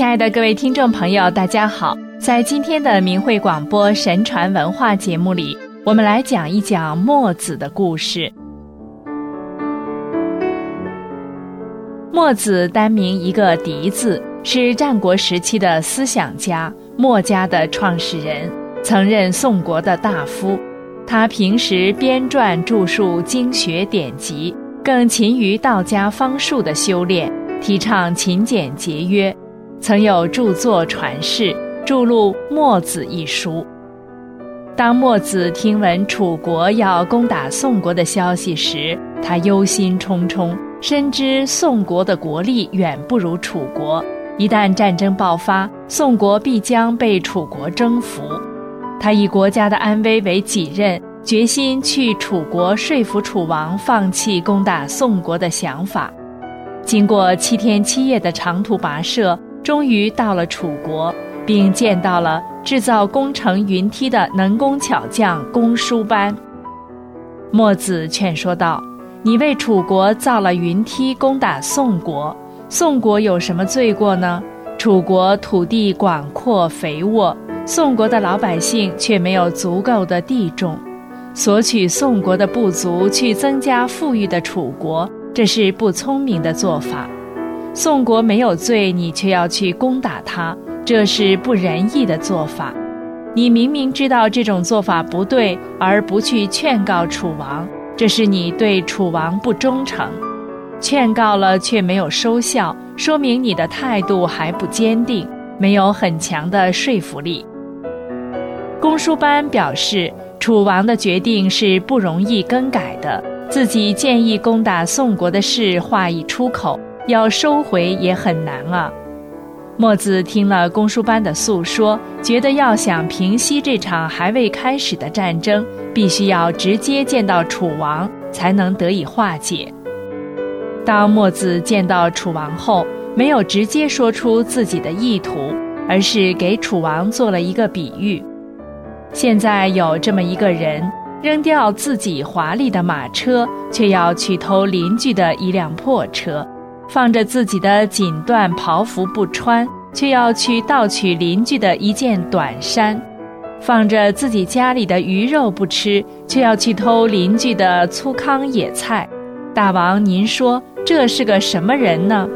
亲爱的各位听众朋友，大家好！在今天的明慧广播神传文化节目里，我们来讲一讲墨子的故事。墨子单名一个狄字，是战国时期的思想家，墨家的创始人，曾任宋国的大夫。他平时编撰著述经学典籍，更勤于道家方术的修炼，提倡勤俭节约。曾有著作传世，著录《墨子》一书。当墨子听闻楚国要攻打宋国的消息时，他忧心忡忡，深知宋国的国力远不如楚国，一旦战争爆发，宋国必将被楚国征服。他以国家的安危为己任，决心去楚国说服楚王放弃攻打宋国的想法。经过七天七夜的长途跋涉。终于到了楚国，并见到了制造工程云梯的能工巧匠公输班。墨子劝说道：“你为楚国造了云梯，攻打宋国。宋国有什么罪过呢？楚国土地广阔肥沃，宋国的老百姓却没有足够的地种，索取宋国的不足去增加富裕的楚国，这是不聪明的做法。”宋国没有罪，你却要去攻打他，这是不仁义的做法。你明明知道这种做法不对，而不去劝告楚王，这是你对楚王不忠诚。劝告了却没有收效，说明你的态度还不坚定，没有很强的说服力。公输班表示，楚王的决定是不容易更改的，自己建议攻打宋国的事话已出口。要收回也很难啊！墨子听了公输班的诉说，觉得要想平息这场还未开始的战争，必须要直接见到楚王，才能得以化解。当墨子见到楚王后，没有直接说出自己的意图，而是给楚王做了一个比喻：现在有这么一个人，扔掉自己华丽的马车，却要去偷邻居的一辆破车。放着自己的锦缎袍服不穿，却要去盗取邻居的一件短衫；放着自己家里的鱼肉不吃，却要去偷邻居的粗糠野菜。大王，您说这是个什么人呢？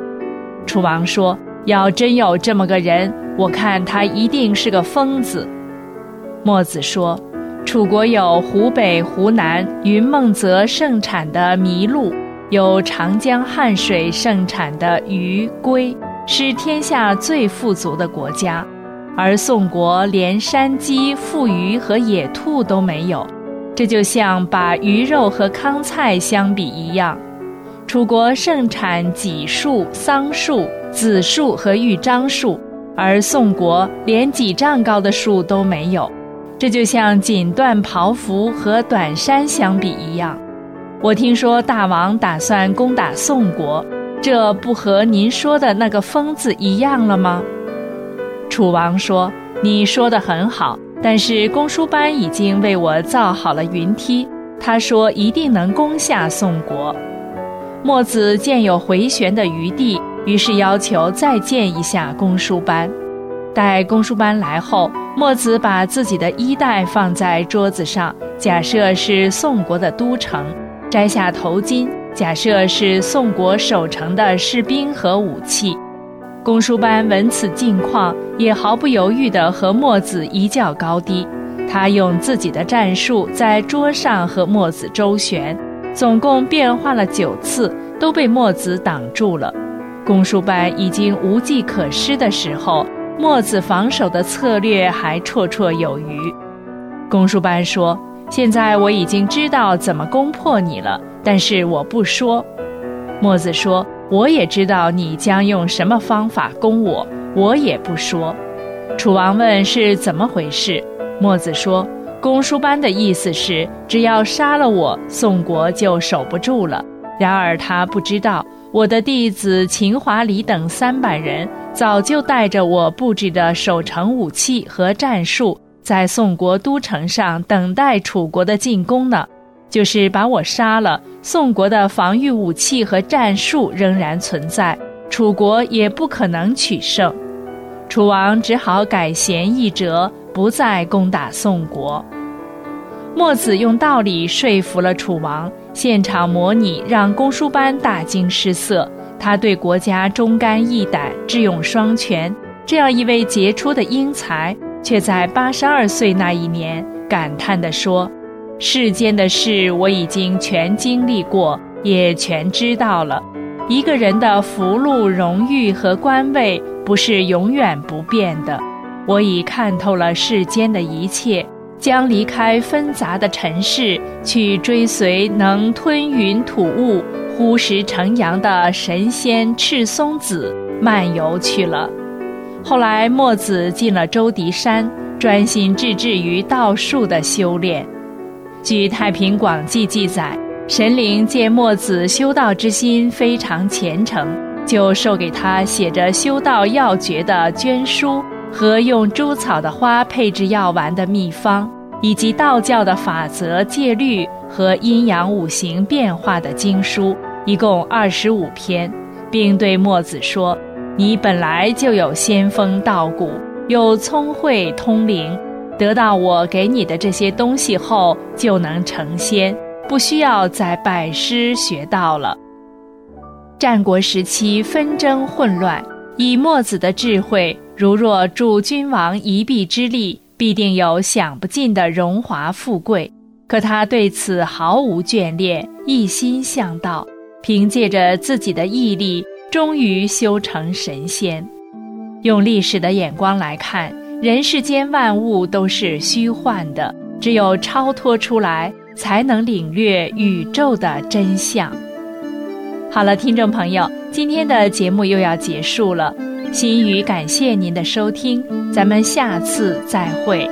楚王说：“要真有这么个人，我看他一定是个疯子。”墨子说：“楚国有湖北、湖南、云梦泽盛产的麋鹿。”有长江汉水盛产的鱼龟，是天下最富足的国家，而宋国连山鸡、富鱼和野兔都没有，这就像把鱼肉和糠菜相比一样。楚国盛产杞树、桑树、紫树和豫章树，而宋国连几丈高的树都没有，这就像锦缎袍服和短衫相比一样。我听说大王打算攻打宋国，这不和您说的那个疯子一样了吗？楚王说：“你说的很好，但是公输班已经为我造好了云梯，他说一定能攻下宋国。”墨子见有回旋的余地，于是要求再见一下公输班。待公输班来后，墨子把自己的衣带放在桌子上，假设是宋国的都城。摘下头巾，假设是宋国守城的士兵和武器。公输班闻此境况，也毫不犹豫地和墨子一较高低。他用自己的战术在桌上和墨子周旋，总共变化了九次，都被墨子挡住了。公输班已经无计可施的时候，墨子防守的策略还绰绰有余。公输班说。现在我已经知道怎么攻破你了，但是我不说。墨子说：“我也知道你将用什么方法攻我，我也不说。”楚王问是怎么回事，墨子说：“公输班的意思是，只要杀了我，宋国就守不住了。然而他不知道，我的弟子秦华里等三百人，早就带着我布置的守城武器和战术。”在宋国都城上等待楚国的进攻呢，就是把我杀了，宋国的防御武器和战术仍然存在，楚国也不可能取胜。楚王只好改弦易辙，不再攻打宋国。墨子用道理说服了楚王，现场模拟让公输班大惊失色。他对国家忠肝义胆、智勇双全，这样一位杰出的英才，却在八十二岁那一年感叹地说：“世间的事我已经全经历过，也全知道了。一个人的福禄、荣誉和官位，不是永远不变的。我已看透了世间的一切。”将离开纷杂的尘世，去追随能吞云吐雾、呼石成阳的神仙赤松子漫游去了。后来，墨子进了周迪山，专心致志于道术的修炼。据《太平广记》记载，神灵见墨子修道之心非常虔诚，就授给他写着修道要诀的绢书。和用猪草的花配制药丸的秘方，以及道教的法则戒律和阴阳五行变化的经书，一共二十五篇，并对墨子说：“你本来就有仙风道骨，又聪慧通灵，得到我给你的这些东西后，就能成仙，不需要再拜师学道了。”战国时期纷争混乱，以墨子的智慧。如若助君王一臂之力，必定有享不尽的荣华富贵。可他对此毫无眷恋，一心向道，凭借着自己的毅力，终于修成神仙。用历史的眼光来看，人世间万物都是虚幻的，只有超脱出来，才能领略宇宙的真相。好了，听众朋友，今天的节目又要结束了。心语感谢您的收听，咱们下次再会。